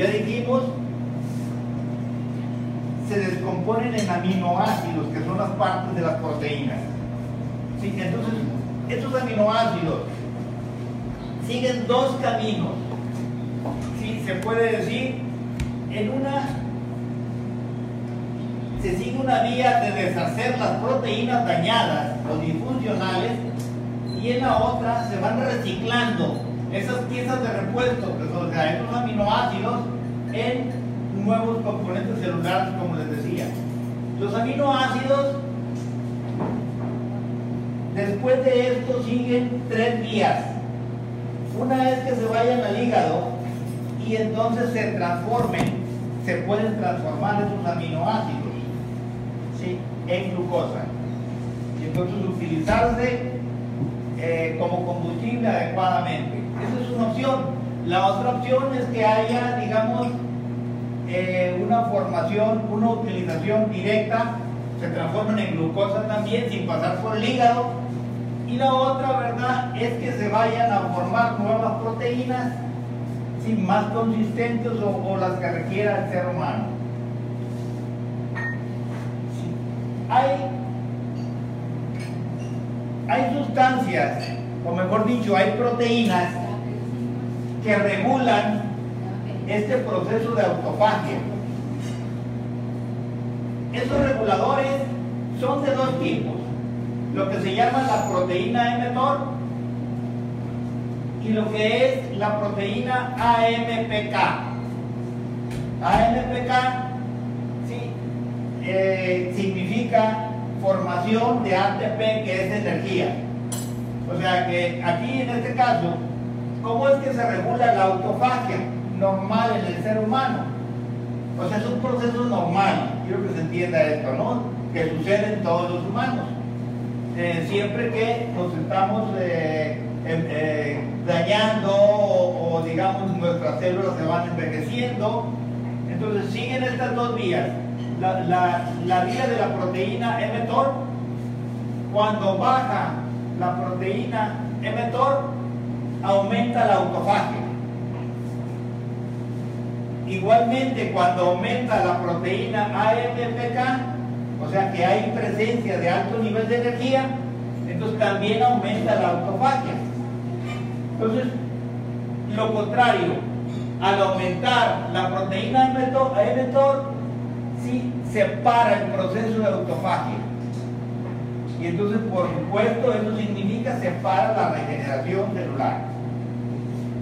ya dijimos, se descomponen en aminoácidos, que son las partes de las proteínas. ¿Sí? Entonces, estos aminoácidos siguen dos caminos. ¿Sí? Se puede decir, en una se sigue una vía de deshacer las proteínas dañadas o disfuncionales y en la otra se van reciclando esas piezas de repuesto, que son estos aminoácidos, en nuevos componentes celulares, como les decía. Los aminoácidos, después de esto, siguen tres vías. Una es que se vayan al hígado y entonces se transformen, se pueden transformar esos aminoácidos en glucosa. Y entonces utilizarse eh, como combustible adecuadamente. Esa es una opción. La otra opción es que haya, digamos, eh, una formación, una utilización directa, se transformen en glucosa también sin pasar por el hígado. Y la otra, ¿verdad?, es que se vayan a formar nuevas proteínas más consistentes o, las que requiera el ser humano. Hay, hay sustancias, o mejor dicho, hay proteínas que regulan este proceso de autofagia. Estos reguladores son de dos tipos, lo que se llama la proteína mTOR y lo que es la proteína AMPK. AMPK eh, significa formación de ATP que es energía. O sea que aquí en este caso, ¿cómo es que se regula la autofagia? normal en el ser humano. O sea, es un proceso normal, quiero que se entienda esto, ¿no? Que sucede en todos los humanos. Eh, siempre que nos estamos eh, em, eh, dañando o, digamos nuestras células se van envejeciendo, entonces siguen estas dos vías. La, la vía de la proteína mTOR, cuando baja la proteína mTOR, aumenta la autofagia. Igualmente, cuando aumenta la proteína AMPK, o sea que hay presencia de alto nivel de energía, entonces también aumenta la autofagia. Entonces, lo contrario, al aumentar la proteína mTOR, sí se para el proceso de autofagia. Y entonces, por supuesto, eso significa se para la regeneración celular.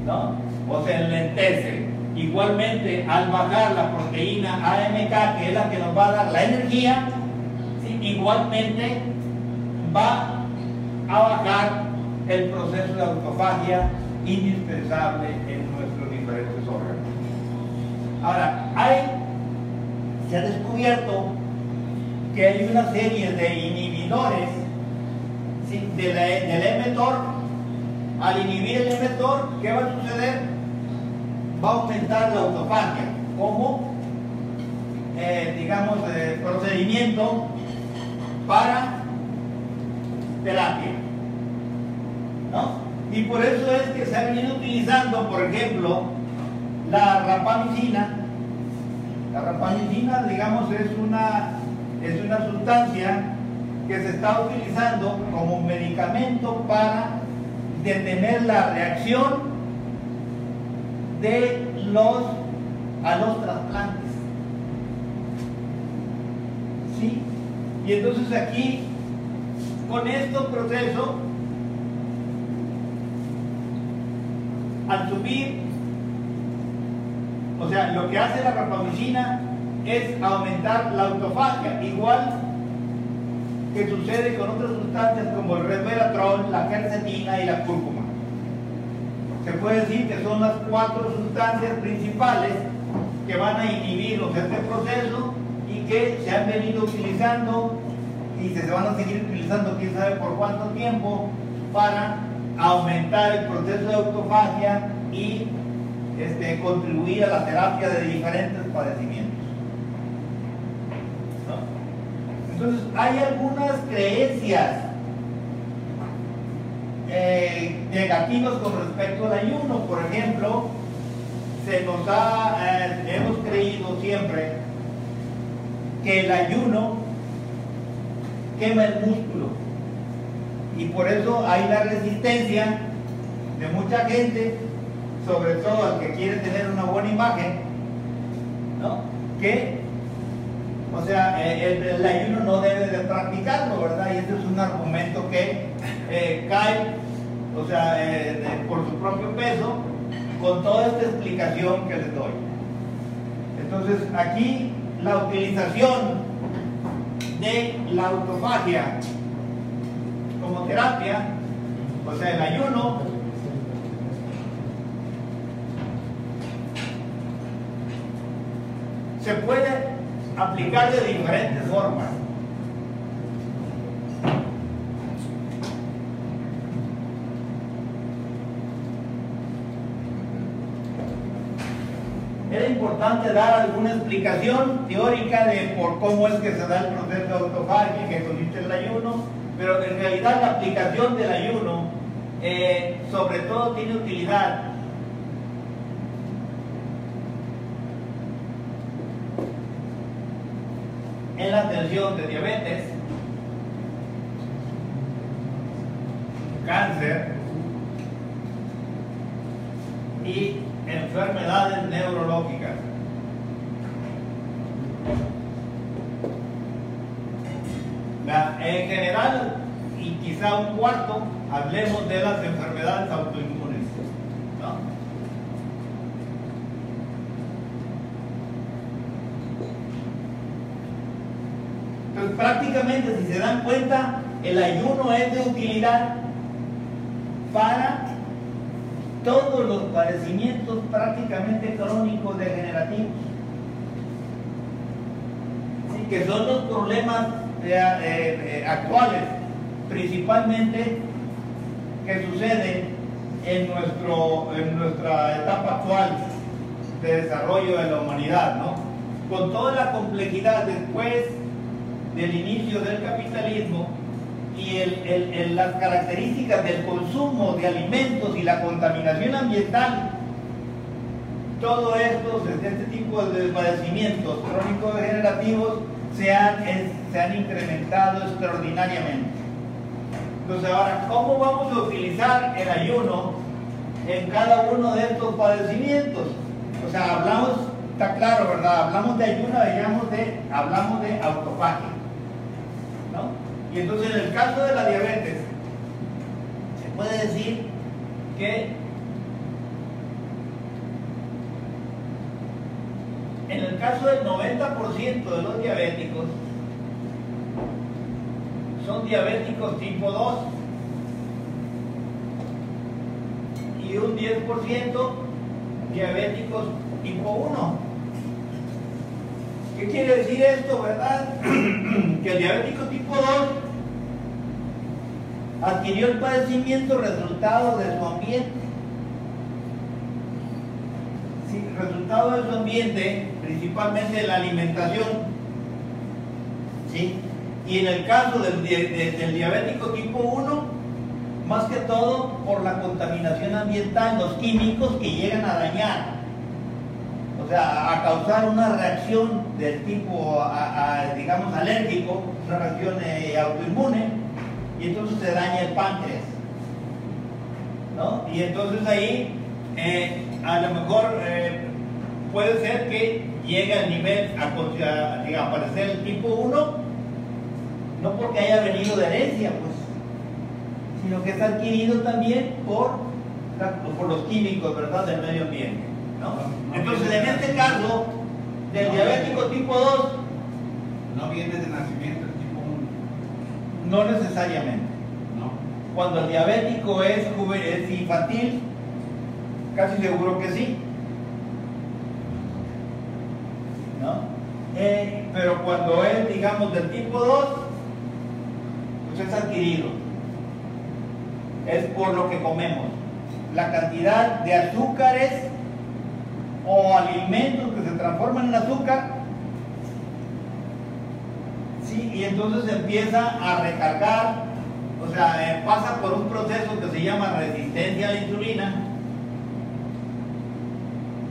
O se enlentece. Igualmente, al bajar la proteína AMK, que es la que nos va a dar la energía, igualmente va a bajar el proceso de autofagia indispensable en nuestros diferentes órganos. Ahora, hay, se ha descubierto que hay una serie de inhibidores de la, del mTOR. Al inhibir el mTOR, ¿qué va a suceder? va a aumentar la autofagia como, eh, digamos, eh, procedimiento para terapia. ¿no? Y por eso es que se ha venido utilizando, por ejemplo, la rapamicina. La rapamicina, digamos, es una, es una sustancia que se está utilizando como medicamento para detener la reacción de los a los trasplantes. ¿Sí? Y entonces aquí, con estos procesos, al subir, o sea, lo que hace la rapamicina es aumentar la autofagia, igual que sucede con otras sustancias como el resveratrol, la quercetina y la cúrcuma se puede decir que son las cuatro sustancias principales que van a inhibirnos este proceso y que se han venido utilizando y se van a seguir utilizando quién sabe por cuánto tiempo para aumentar el proceso de autofagia y este, contribuir a la terapia de diferentes padecimientos. Entonces, hay algunas creencias eh, negativos con respecto al ayuno. Por ejemplo, se nos ha, eh, hemos creído siempre que el ayuno quema el músculo. Y por eso hay la resistencia de mucha gente, sobre todo al que quiere tener una buena imagen, ¿no? que, o sea, eh, el, ayuno no debe de practicarlo, ¿verdad? Y ese es un argumento que eh, cae, o sea, eh, por su propio peso, con toda esta explicación que les doy. Entonces, aquí la utilización de la autofagia como terapia, o sea, el ayuno, se puede aplicar de diferentes formas. Era importante dar alguna explicación teórica de por cómo es que se da el proceso de autofagia, que consiste el ayuno, pero en realidad la aplicación del ayuno eh, sobre todo tiene utilidad atención de diabetes, cáncer y enfermedades neurológicas. en general, y quizá un cuarto, hablemos de las enfermedades autoinmunes. Entonces, prácticamente, si se dan cuenta, el ayuno es de utilidad para todos los padecimientos prácticamente crónicos degenerativos, que son los problemas eh, actuales, principalmente que suceden en, nuestro, en nuestra etapa actual de desarrollo de la humanidad, ¿no? Con toda la complejidad después del inicio del capitalismo y las características del consumo de alimentos y la contaminación ambiental, todo esto, este tipo de padecimientos crónicos degenerativos se han, se han incrementado extraordinariamente. Entonces ahora, ¿cómo vamos a utilizar el ayuno en cada uno de estos padecimientos? O sea, hablamos, está claro, ¿verdad? Hablamos de ayuno, hablamos de, hablamos de autofagia. Entonces en el caso de la diabetes, se puede decir que en el caso del 90% de los diabéticos, son diabéticos tipo 2 y un 10% diabéticos tipo 1. ¿Qué quiere decir esto, verdad? que el diabético tipo 2 adquirió el padecimiento resultado de su ambiente. Resultado de su ambiente, principalmente la alimentación. ¿Sí? Y en el caso del, diabético tipo 1, más que todo por la contaminación ambiental, los químicos que llegan a dañar, o sea, a causar una reacción del tipo, digamos, alérgico, una reacción eh, autoinmune, y entonces se daña el páncreas. ¿no? Y entonces ahí, eh, a lo mejor eh, puede ser que llegue al nivel, a, a aparecer el tipo 1, no porque haya venido de herencia, pues, sino que es adquirido también por, por los químicos, ¿verdad?, del medio ambiente. ¿no? Entonces, en este caso, del diabético tipo 2, no viene de nacimiento el tipo 1. No necesariamente. Cuando el diabético es, infantil, casi seguro que sí. ¿No? Eh, pero cuando es, digamos, del tipo 2, es adquirido. Es por lo que comemos. La cantidad de azúcares o alimentos que se transforman en azúcar. Y entonces empieza a recargar, o sea, eh, pasa por un proceso que se llama resistencia a la insulina.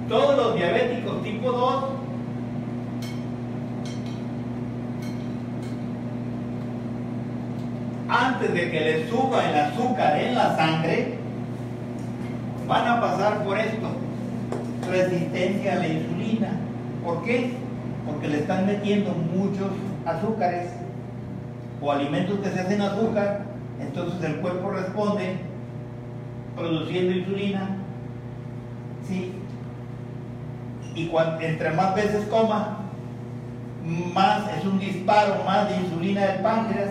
todos los diabéticos tipo 2 antes de que les suba el azúcar en la sangre, van a pasar por esto, resistencia a la insulina. ¿Por qué? Porque le están metiendo muchos azúcares o alimentos que se hacen azúcar, entonces el cuerpo responde produciendo insulina, ¿sí? Y entre más veces coma, más es un disparo más de insulina del páncreas.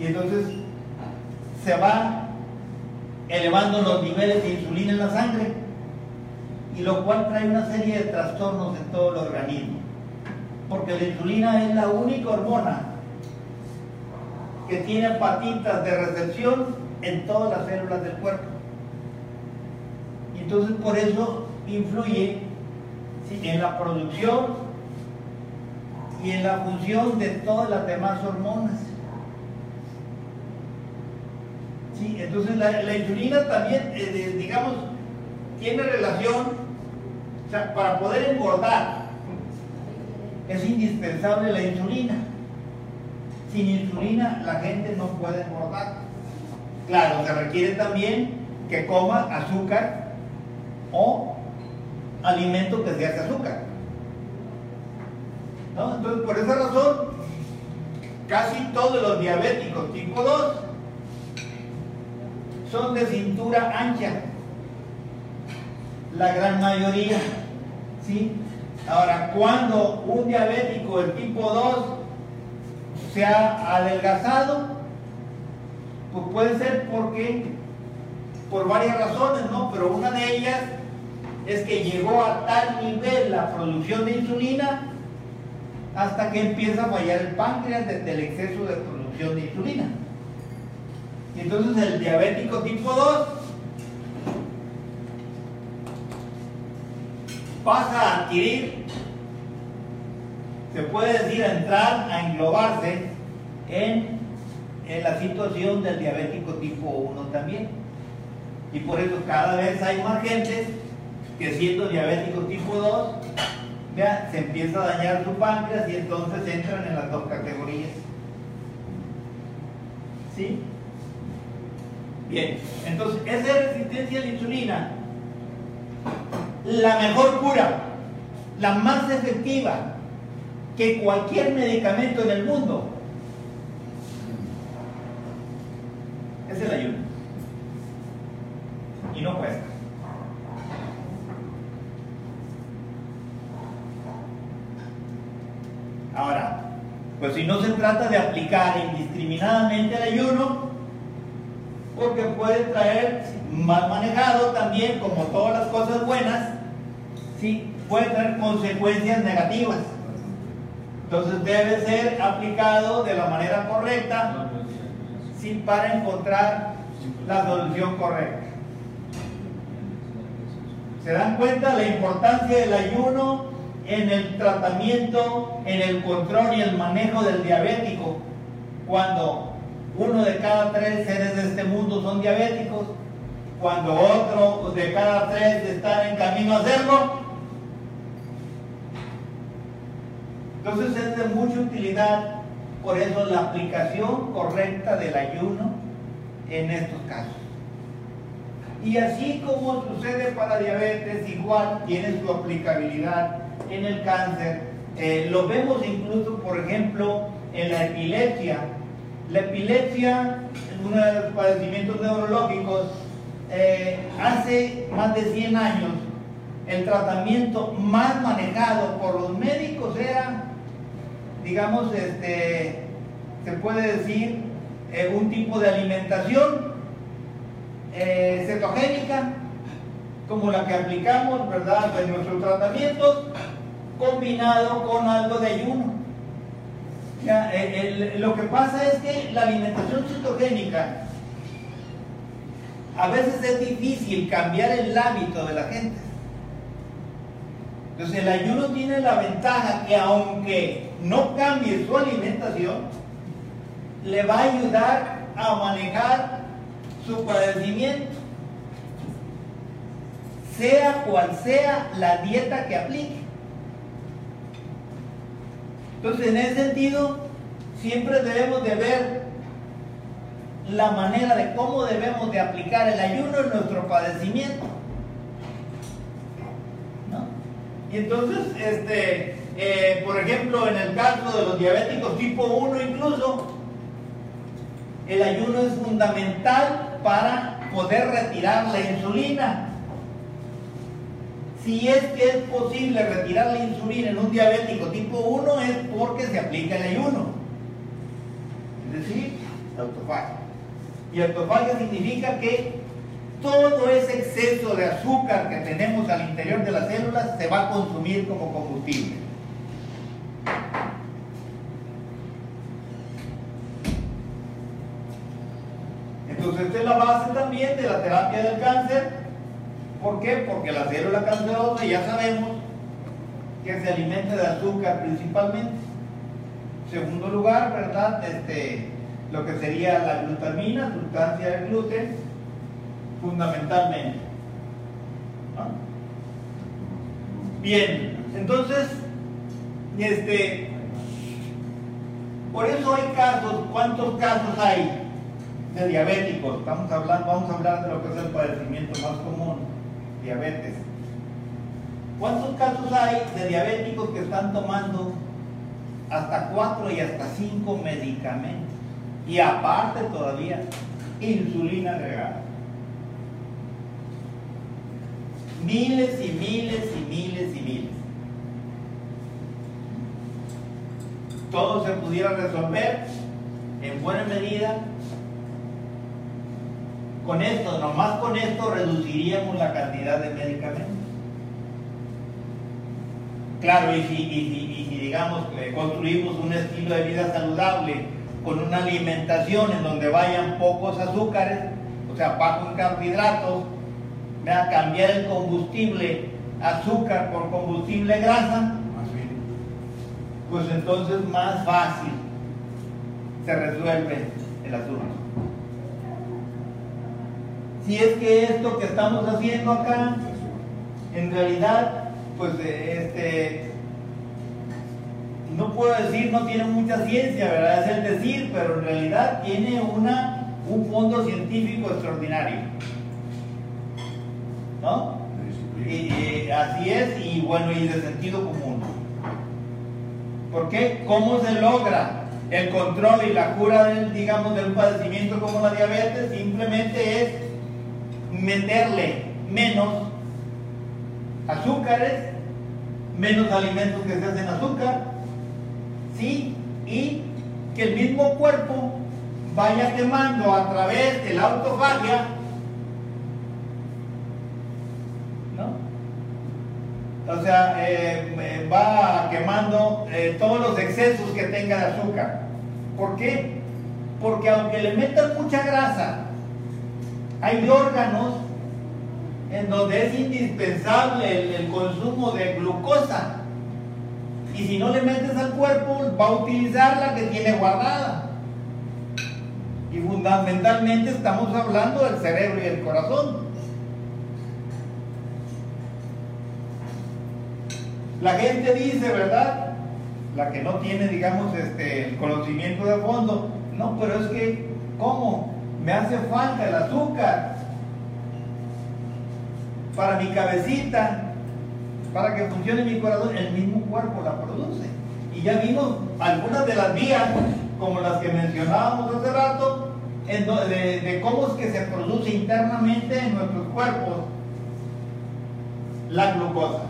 Y entonces se va elevando los niveles de insulina en la sangre y lo cual trae una serie de trastornos en todo el organismo porque la insulina es la única hormona que tiene patitas de recepción en todas las células del cuerpo. Y entonces por eso influye en la producción y en la función de todas las demás hormonas. Entonces la, insulina también, eh, digamos, tiene relación, para poder engordar es indispensable la insulina. Sin insulina la gente no puede engordar. Claro, se requiere también que coma azúcar o alimento que sea de azúcar. Entonces, por esa razón, casi todos los diabéticos tipo 2 son de cintura ancha, la gran mayoría. ¿sí? Ahora, cuando un diabético del tipo 2 se ha adelgazado, pues puede ser porque, por varias razones, ¿no? Pero una de ellas es que llegó a tal nivel la producción de insulina hasta que empieza a fallar el páncreas del exceso de producción de insulina. Y entonces el diabético tipo 2 pasa a adquirir, se puede decir, a entrar, a englobarse en, en la situación del diabético tipo 1 también. Y por eso cada vez hay más gente que siendo diabético tipo 2, ya, se empieza a dañar su páncreas y entonces entran en las dos categorías. ¿Sí? Bien, entonces esa resistencia a la insulina, la mejor cura, la más efectiva que cualquier medicamento en el mundo, es el ayuno. Y no cuesta. Ahora, pues si no se trata de aplicar indiscriminadamente el ayuno, porque puede traer, mal manejado también, como todas las cosas buenas, ¿sí? puede traer consecuencias negativas. Entonces debe ser aplicado de la manera correcta ¿sí? para encontrar la solución correcta. ¿Se dan cuenta la importancia del ayuno en el tratamiento, en el control y el manejo del diabético? Cuando uno de cada tres seres de este mundo son diabéticos, cuando otro de cada tres están en camino a hacerlo. Entonces es de mucha utilidad, por eso la aplicación correcta del ayuno en estos casos. Y así como sucede para diabetes, igual tiene su aplicabilidad en el cáncer. Eh, lo vemos incluso, por ejemplo, en la epilepsia la epilepsia, uno de los padecimientos neurológicos, eh, hace más de 100 años el tratamiento más manejado por los médicos era, digamos, este, se puede decir, eh, un tipo de alimentación eh, cetogénica, como la que aplicamos, ¿verdad?, en nuestros tratamientos, combinado con algo de ayuno. Eh, lo que pasa es que la alimentación cetogénica a veces es difícil cambiar el hábito de la gente. Entonces el ayuno tiene la ventaja que aunque no cambie su alimentación, le va a ayudar a manejar su padecimiento sea cual sea la dieta que aplique. Entonces, en ese sentido, siempre debemos de ver la manera de cómo debemos de aplicar el ayuno en nuestro padecimiento. Y entonces, este, eh, por ejemplo, en el caso de los diabéticos tipo 1 incluso, el ayuno es fundamental para poder retirar la insulina. Si es que es posible retirar la insulina en un diabético tipo 1 es porque se aplica el ayuno. Es decir, autofagia. Y autofagia significa que todo ese exceso de azúcar que tenemos al interior de las células se va a consumir como combustible. Entonces esta es la base también de la terapia del cáncer. ¿Por qué? Porque la célula cancerosa ya sabemos que se alimenta de azúcar principalmente. Segundo lugar, ¿verdad? Este, lo que sería la glutamina, sustancia del gluten, fundamentalmente. Bien, entonces, este, por eso hay casos, ¿cuántos casos hay de diabéticos? Estamos hablando, vamos a hablar de lo que es el padecimiento más común, diabetes. ¿Cuántos casos hay de diabéticos que están tomando hasta cuatro y hasta cinco medicamentos? Y aparte todavía, insulina agregada. Miles y miles y miles y miles. Todo se pudiera resolver en buena medida con esto, nomás con esto reduciríamos la cantidad de medicamentos. Claro, y si, digamos construimos un estilo de vida saludable con una alimentación en donde vayan pocos azúcares, o sea, pocos carbohidratos, a cambiar el combustible azúcar por combustible grasa, pues entonces más fácil se resuelve el asunto. Si es que esto que estamos haciendo acá, en realidad, pues este, no puedo decir, no tiene mucha ciencia, ¿verdad? Es el decir, pero en realidad tiene una, un fondo científico extraordinario. ¿no? Y, así es, y bueno, y de sentido común. ¿Por qué? ¿Cómo se logra el control y la cura del, digamos, de un padecimiento como la diabetes? Simplemente es meterle menos azúcares, menos alimentos que se hacen azúcar, ¿sí? Y que el mismo cuerpo vaya quemando a través de la autofagia O sea, eh, va quemando eh, todos los excesos que tenga de azúcar. ¿Por qué? Porque aunque le metan mucha grasa, hay órganos en donde es indispensable el, consumo de glucosa. Y si no le metes al cuerpo, va a utilizar la que tiene guardada. Y fundamentalmente estamos hablando del cerebro y el corazón. La gente dice, ¿verdad? La que no tiene, digamos, este, el conocimiento de fondo, no, pero es que, ¿cómo? Me hace falta el azúcar para mi cabecita, para que funcione mi corazón, el mismo cuerpo la produce. Y ya vimos algunas de las vías, como las que mencionábamos hace rato, de, cómo es que se produce internamente en nuestros cuerpos la glucosa.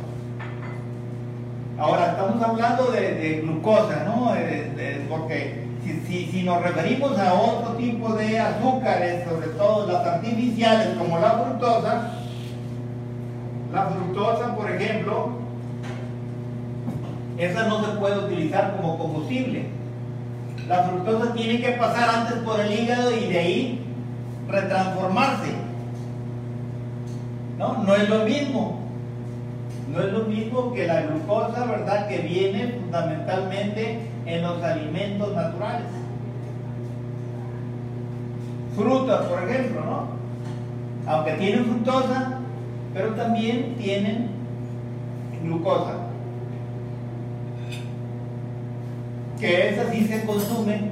Ahora, estamos hablando de, glucosa, ¿no? porque si, nos referimos a otro tipo de azúcares, sobre todo las artificiales como la fructosa, la fructosa, por ejemplo, esa no se puede utilizar como combustible. La fructosa tiene que pasar antes por el hígado y de ahí retransformarse. ¿No? No es lo mismo. No es lo mismo que la glucosa, ¿verdad? Que viene fundamentalmente en los alimentos naturales. Frutas, por ejemplo, ¿no? Aunque tienen fructosa, pero también tienen glucosa, que esa sí se consume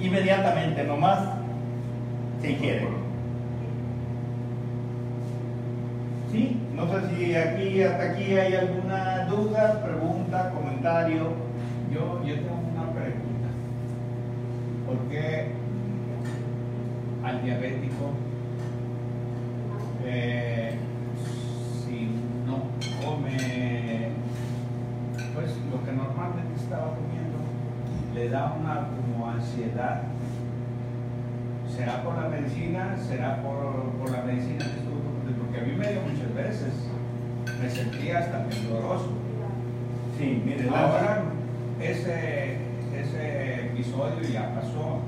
inmediatamente, nomás se ingiere. ¿Sí? No sé si aquí hasta aquí hay alguna duda, pregunta, comentario. Yo, yo tengo una pregunta. ¿Por qué al diabético, eh, si no come pues lo que normalmente estaba comiendo, le da una como ansiedad? ¿Será por la medicina? ¿Será por, por la medicina que estuvo? Porque a mí me dio muchas veces. Me sentía hasta tembloroso. Sí, mire, Ahora ese, ese episodio ya pasó,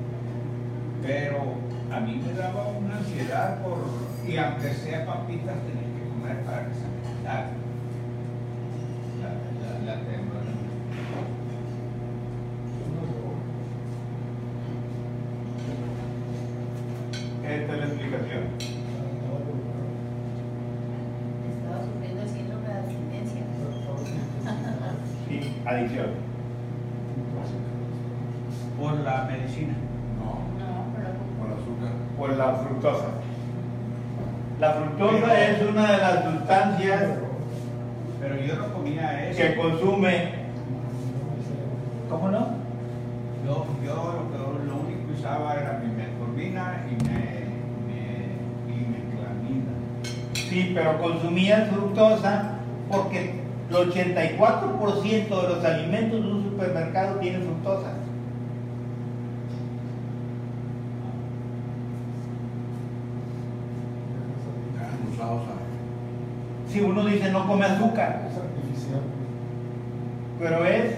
pero a mí me daba una ansiedad por, y aunque sea papitas tenía que comer para que se me quitara la, la, esta es la explicación. Estaba sufriendo el síndrome de abstinencia. Sí, adicción. Por la medicina. No, azúcar. Por la fructosa. La fructosa es una de las sustancias Pero yo no comía eso. que consume. ¿Cómo no? Yo, yo lo, lo único que usaba era mi metformina y me, me, y. Sí, pero consumías fructosa porque el 84% de los alimentos de un supermercado tienen fructosa. Ya, usados a. Si uno dice no come azúcar, Es artificial. pero es,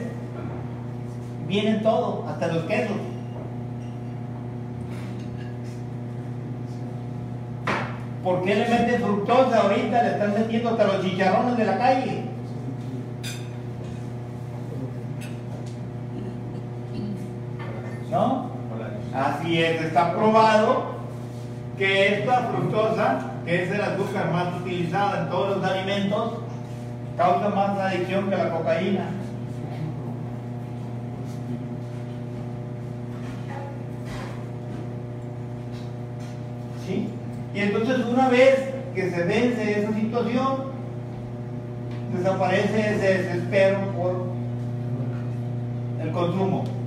viene todo, hasta los quesos. ¿Por qué le meten fructosa ahorita? Le están metiendo hasta los chicharrones de la calle. ¿No? Así es, está probado que esta fructosa, que es el azúcar más utilizada en todos los alimentos, causa más adicción que la cocaína. ¿Sí? Y entonces una vez que se vence esa situación, desaparece ese desespero por el consumo.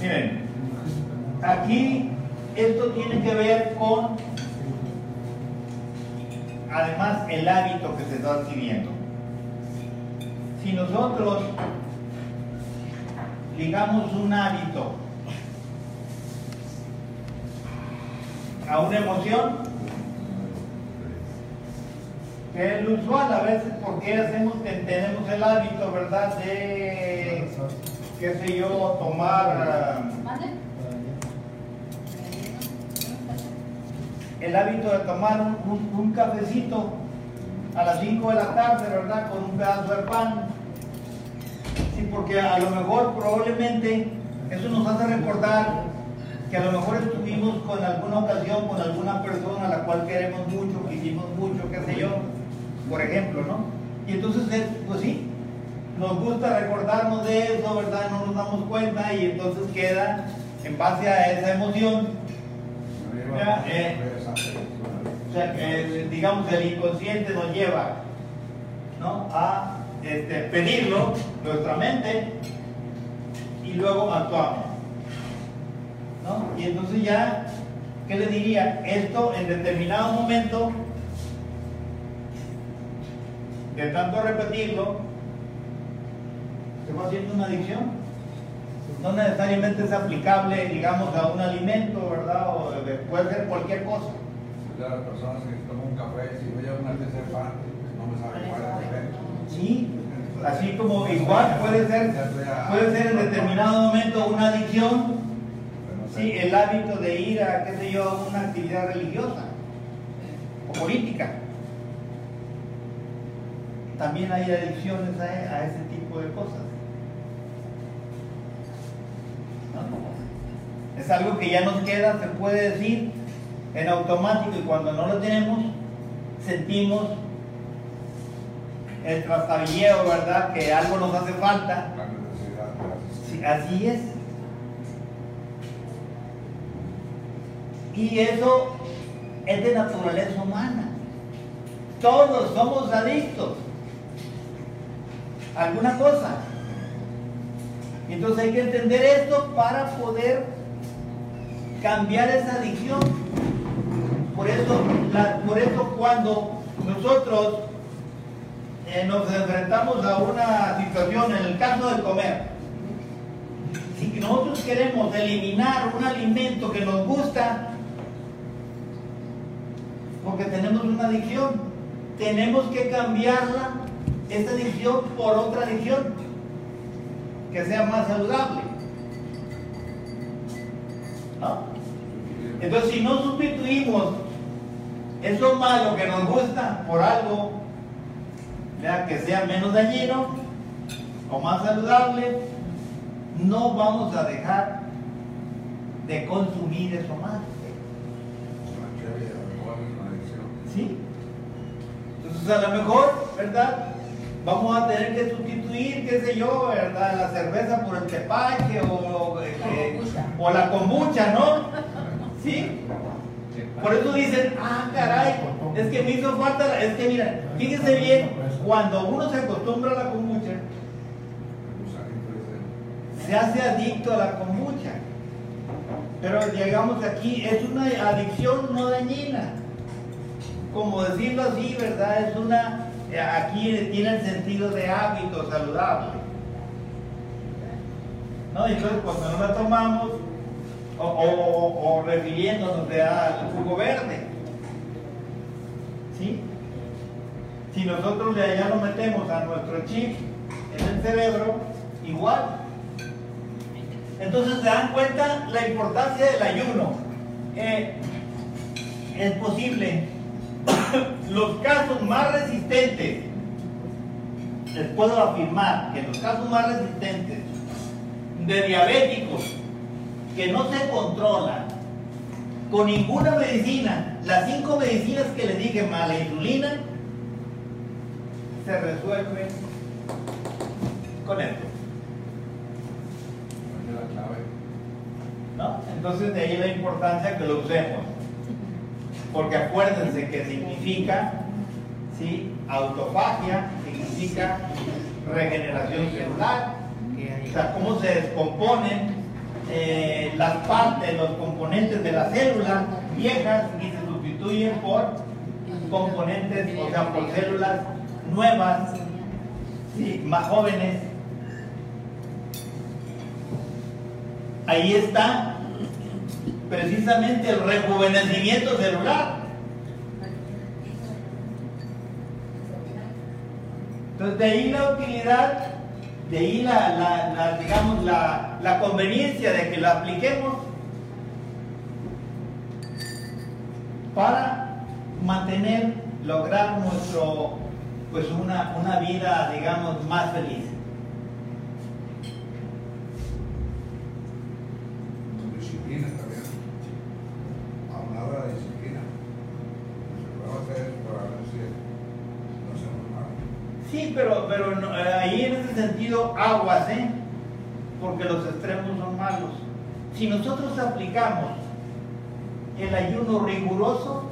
Miren, aquí esto tiene que ver con, además, el hábito que se está adquiriendo. Si nosotros ligamos un hábito a una emoción, que es lo usual a veces porque hacemos, tenemos el hábito, ¿verdad?, de, qué sé yo, tomar... el hábito de tomar un, un- un cafecito a las 5 de la tarde, ¿verdad? Con un pedazo de pan. Sí, porque a lo mejor probablemente eso nos hace recordar que a lo mejor estuvimos con alguna ocasión con alguna persona a la cual queremos mucho, quisimos mucho, qué sé yo, por ejemplo, ¿no? Y entonces, pues sí, nos gusta recordarnos de eso, ¿verdad? No nos damos cuenta y entonces queda en base a esa emoción eh. o sea, digamos el inconsciente nos lleva ¿no? a este, pedirlo, nuestra mente, y luego actuamos. ¿no? Y entonces ya, ¿qué le diría? Esto en determinado momento, de tanto repetirlo, se va haciendo una adicción. no necesariamente es aplicable, digamos, a un alimento, ¿verdad? O de- puede ser cualquier cosa. Las personas que toman un café, si voy a una pues no me sabe igual el café. Sí, así como igual puede ser, puede ser en determinado momento una adicción, sí, el hábito de ir a, qué sé yo, a una actividad religiosa o política. También hay adicciones a, a ese tipo de cosas. ¿No? Es algo que ya nos queda, se puede decir, en automático y cuando no lo tenemos, sentimos el trastabilleo, ¿verdad? Que algo nos hace falta. La necesidad de Sí, así es. Y eso es de naturaleza humana. Todos somos adictos alguna cosa. Entonces hay que entender esto para poder cambiar esa adicción. Por eso, por eso cuando nosotros eh, nos enfrentamos a una situación, en el caso de comer, si nosotros queremos eliminar un alimento que nos gusta, porque tenemos una adicción, tenemos que cambiarla, esa adicción, por otra adicción, que sea más saludable. ¿No? Entonces, si no sustituimos eso malo que nos gusta por algo que sea menos dañino o más saludable, no vamos a dejar de consumir eso más. Una cheve, a lo mejor es una adicción. ¿Sí? Entonces a lo mejor, ¿verdad? Vamos a tener que sustituir, qué sé yo, ¿verdad? La cerveza por el tepache o, eh, eh, o la kombucha, ¿no? ¿Sí? Por eso dicen, ah, caray, es que me hizo falta, la-". es que mira, fíjense bien, cuando uno se acostumbra a la kombucha, se hace adicto a la kombucha. Pero llegamos aquí, es una adicción no dañina. Como decirlo así, ¿verdad? Es una, aquí tiene el sentido de hábito saludable. ¿No? Entonces cuando no la tomamos, o, o, o refiriéndonos de al jugo verde, ¿sí? Si nosotros de allá lo metemos a nuestro chip en el cerebro, igual. Entonces se dan cuenta la importancia del ayuno. Eh, es posible. los casos más resistentes, les puedo afirmar que los casos más resistentes de diabéticos que no se controlan con ninguna medicina, las cinco medicinas que les dije más la insulina, se resuelven con esto. ¿no? Entonces de ahí la importancia que lo usemos. Porque acuérdense que significa, ¿sí? Autofagia, significa regeneración celular, o sea, cómo se descomponen eh, las partes, los componentes de las células viejas y se sustituyen por componentes, o sea, por células nuevas, ¿sí? más jóvenes. Ahí está precisamente el rejuvenecimiento celular. Entonces de ahí la utilidad, de ahí la, digamos, la, la conveniencia de que la apliquemos para mantener, lograr nuestro, pues una, una vida, digamos, más feliz. Con disciplina también. Hablaba de disciplina. Se puede hacer para ver si no hacemos mal. Sí, pero, pero no, eh, ahí en ese aguas, ¿eh? Porque los extremos son malos. Si nosotros aplicamos el ayuno riguroso,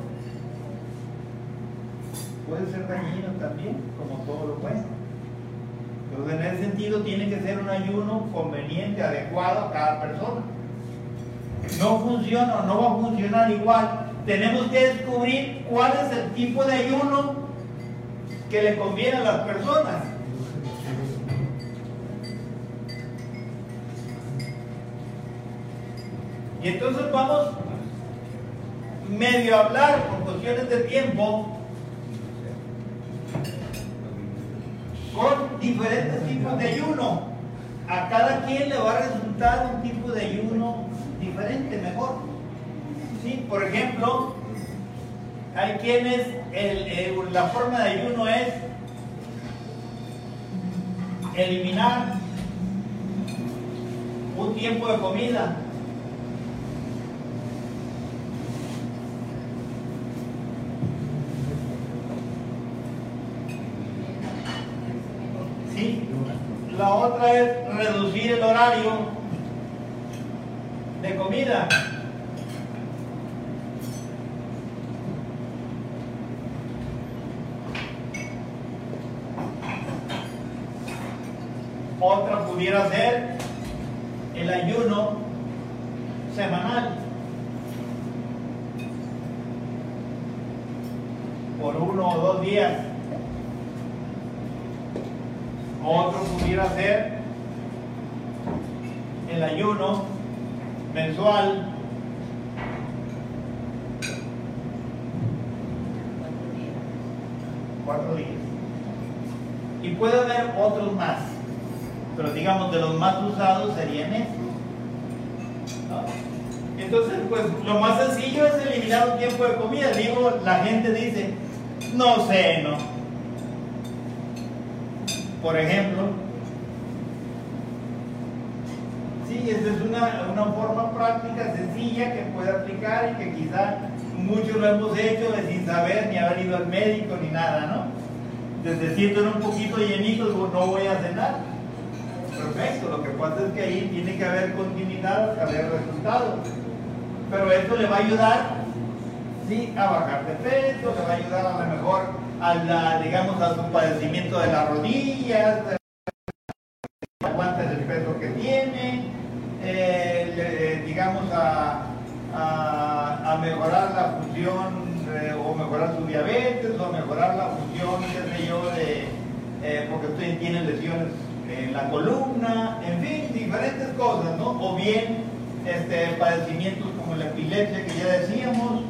puede ser dañino también, como todo lo bueno. Entonces, en ese sentido, tiene que ser un ayuno conveniente, adecuado a cada persona. No funciona o no va a funcionar igual. Tenemos que descubrir cuál es el tipo de ayuno que le conviene a las personas. Y entonces vamos medio a hablar por cuestiones de tiempo con diferentes tipos de ayuno. A cada quien le va a resultar un tipo de ayuno diferente, mejor. ¿Sí? Por ejemplo, hay quienes el- el- la forma de ayuno es eliminar un tiempo de comida. ¿Sí? La otra es reducir el horario de comida. Otra pudiera ser el ayuno semanal. Por uno o dos días. Otro pudiera ser el ayuno mensual. Cuatro días. Y puede haber otros más. Pero digamos, de los más usados serían estos. ¿no? Entonces, pues lo más sencillo es eliminar un tiempo de comida. Digo, la gente dice, no sé, no. Por ejemplo, sí, esta es una, una forma práctica, sencilla, que puede aplicar y que quizá muchos lo hemos hecho de sin saber ni haber ido al médico ni nada, ¿no? Desde siento un poquito llenito, no voy a cenar. Perfecto, lo que pasa es que ahí tiene que haber continuidad hasta ver resultados. Pero esto le va a ayudar, sí, a bajar de peso, le va a ayudar a lo mejor a la, digamos, a su padecimiento de las rodillas, de aguantes el peso que tiene, eh, digamos, a, a- a mejorar la función eh, o mejorar su diabetes o mejorar la función, qué sé yo, de, eh, porque usted tiene lesiones en la columna, en fin, diferentes cosas, ¿no? O bien este, padecimientos como la epilepsia que ya decíamos,